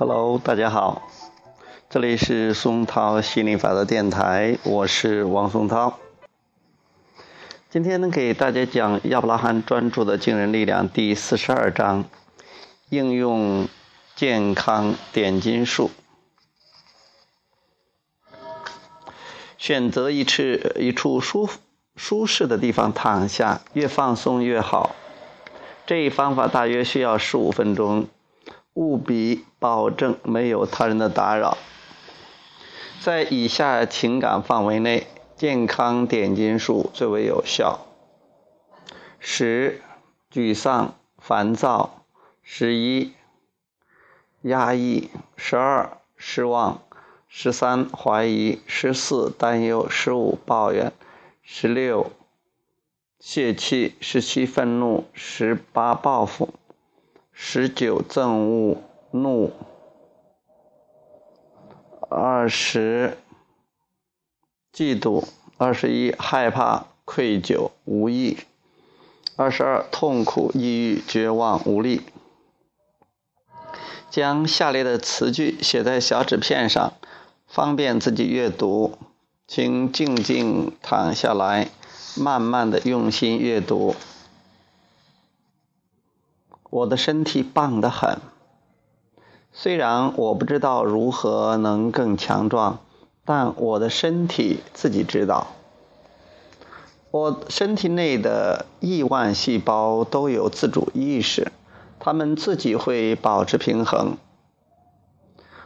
Hello，大家好，这里是松涛心理法则电台，我是王松涛。今天呢，给大家讲亚伯拉罕专注的惊人力量第四十二章，应用健康点金术，选择一处一处舒舒适的地方躺下，越放松越好。这一方法大约需要十五分钟。务必保证没有他人的打扰。在以下情感范围内，健康点金术最为有效：十、沮丧、烦躁；十一、压抑；十二、失望；十三、怀疑；十四、担忧；十五、抱怨；十六、泄气；十七、愤怒；十八、报复。十九憎恶怒，二十嫉妒，二十一害怕愧疚无益，二十二痛苦抑郁绝望无力。将下列的词句写在小纸片上，方便自己阅读。请静静躺下来，慢慢的用心阅读。我的身体棒得很，虽然我不知道如何能更强壮，但我的身体自己知道。我身体内的亿万细胞都有自主意识，它们自己会保持平衡。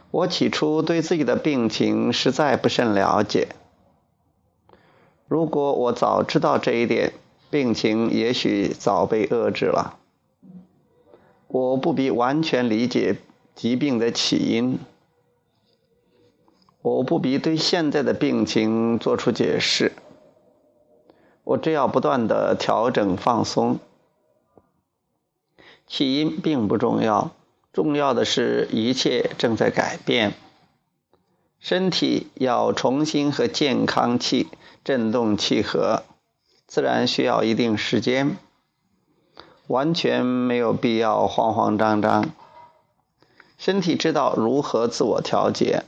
我起初对自己的病情实在不甚了解，如果我早知道这一点，病情也许早被遏制了。我不必完全理解疾病的起因，我不必对现在的病情做出解释，我只要不断的调整放松。起因并不重要，重要的是一切正在改变。身体要重新和健康气振动契合，自然需要一定时间。完全没有必要慌慌张张。身体知道如何自我调节，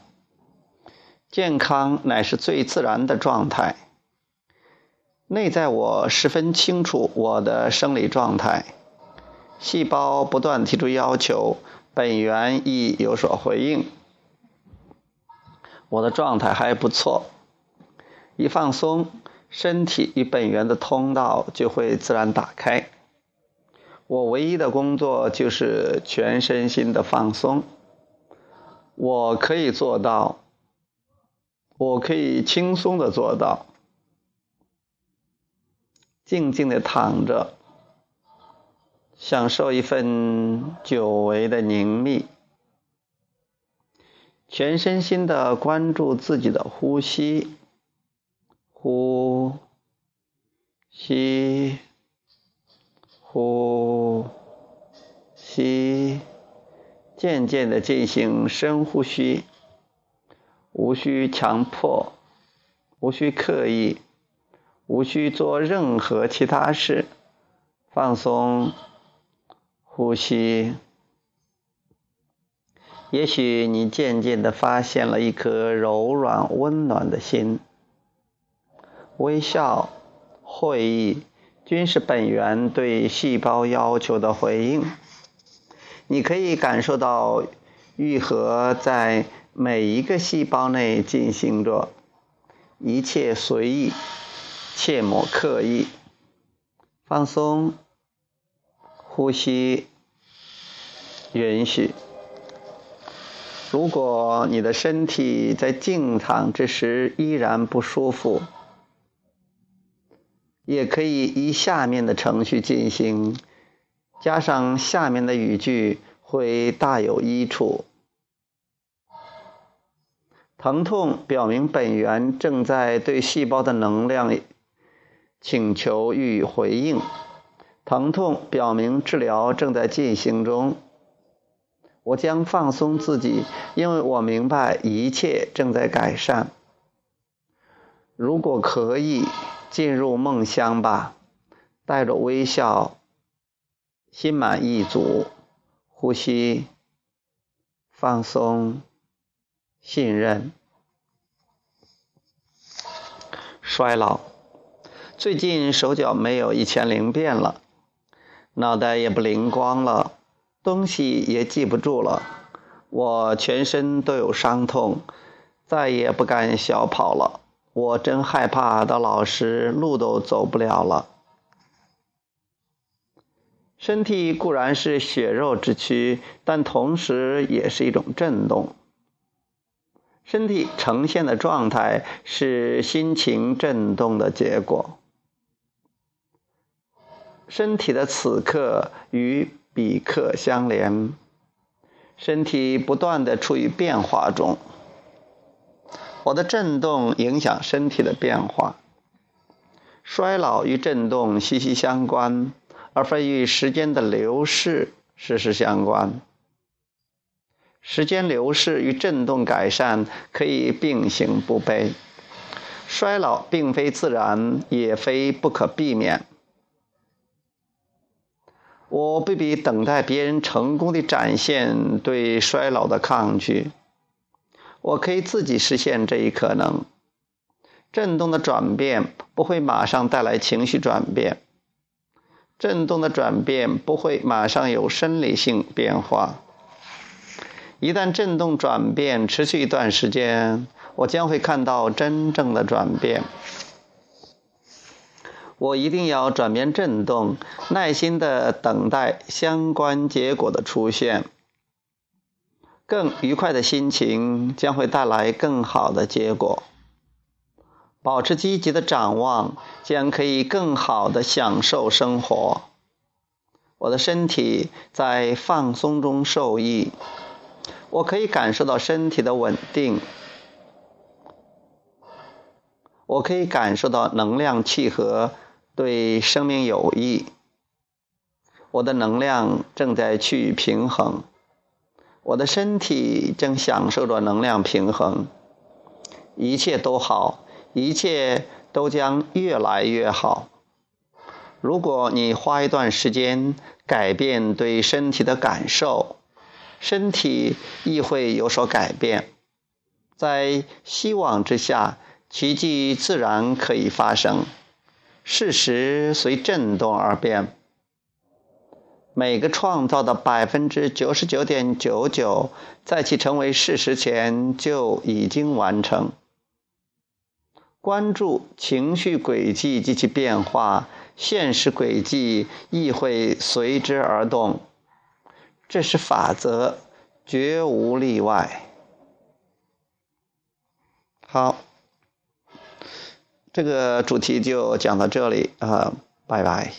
健康乃是最自然的状态。内在我十分清楚我的生理状态，细胞不断提出要求，本源亦有所回应。我的状态还不错，一放松，身体与本源的通道就会自然打开。我唯一的工作就是全身心的放松。我可以做到，我可以轻松的做到，静静的躺着，享受一份久违的宁谧，全身心的关注自己的呼吸，呼吸。呼吸，渐渐的进行深呼吸，无需强迫，无需刻意，无需做任何其他事，放松呼吸。也许你渐渐的发现了一颗柔软温暖的心，微笑，会意。均是本源对细胞要求的回应。你可以感受到愈合在每一个细胞内进行着，一切随意，切莫刻意。放松，呼吸，允许。如果你的身体在静躺之时依然不舒服，也可以依下面的程序进行，加上下面的语句会大有益处。疼痛表明本源正在对细胞的能量请求予以回应，疼痛表明治疗正在进行中。我将放松自己，因为我明白一切正在改善。如果可以。进入梦乡吧，带着微笑，心满意足，呼吸，放松、信任。衰老，最近手脚没有以前灵便了，脑袋也不灵光了，东西也记不住了。我全身都有伤痛，再也不敢小跑了。我真害怕到老时路都走不了了。身体固然是血肉之躯，但同时也是一种震动。身体呈现的状态是心情震动的结果。身体的此刻与彼刻相连，身体不断的处于变化中。我的震动影响身体的变化，衰老与震动息息相关。而非与时间的流逝时时相关。时间流逝与振动改善可以并行不悖。衰老并非自然，也非不可避免。我不必等待别人成功的展现对衰老的抗拒，我可以自己实现这一可能。振动的转变不会马上带来情绪转变。振动的转变不会马上有生理性变化。一旦振动转变持续一段时间，我将会看到真正的转变。我一定要转变振动，耐心的等待相关结果的出现。更愉快的心情将会带来更好的结果。保持积极的展望，将可以更好的享受生活。我的身体在放松中受益，我可以感受到身体的稳定，我可以感受到能量契合，对生命有益。我的能量正在趋于平衡，我的身体正享受着能量平衡，一切都好。一切都将越来越好。如果你花一段时间改变对身体的感受，身体亦会有所改变。在希望之下，奇迹自然可以发生。事实随震动而变。每个创造的百分之九十九点九九，在其成为事实前就已经完成。关注情绪轨迹及其变化，现实轨迹亦会随之而动。这是法则，绝无例外。好，这个主题就讲到这里啊，拜拜。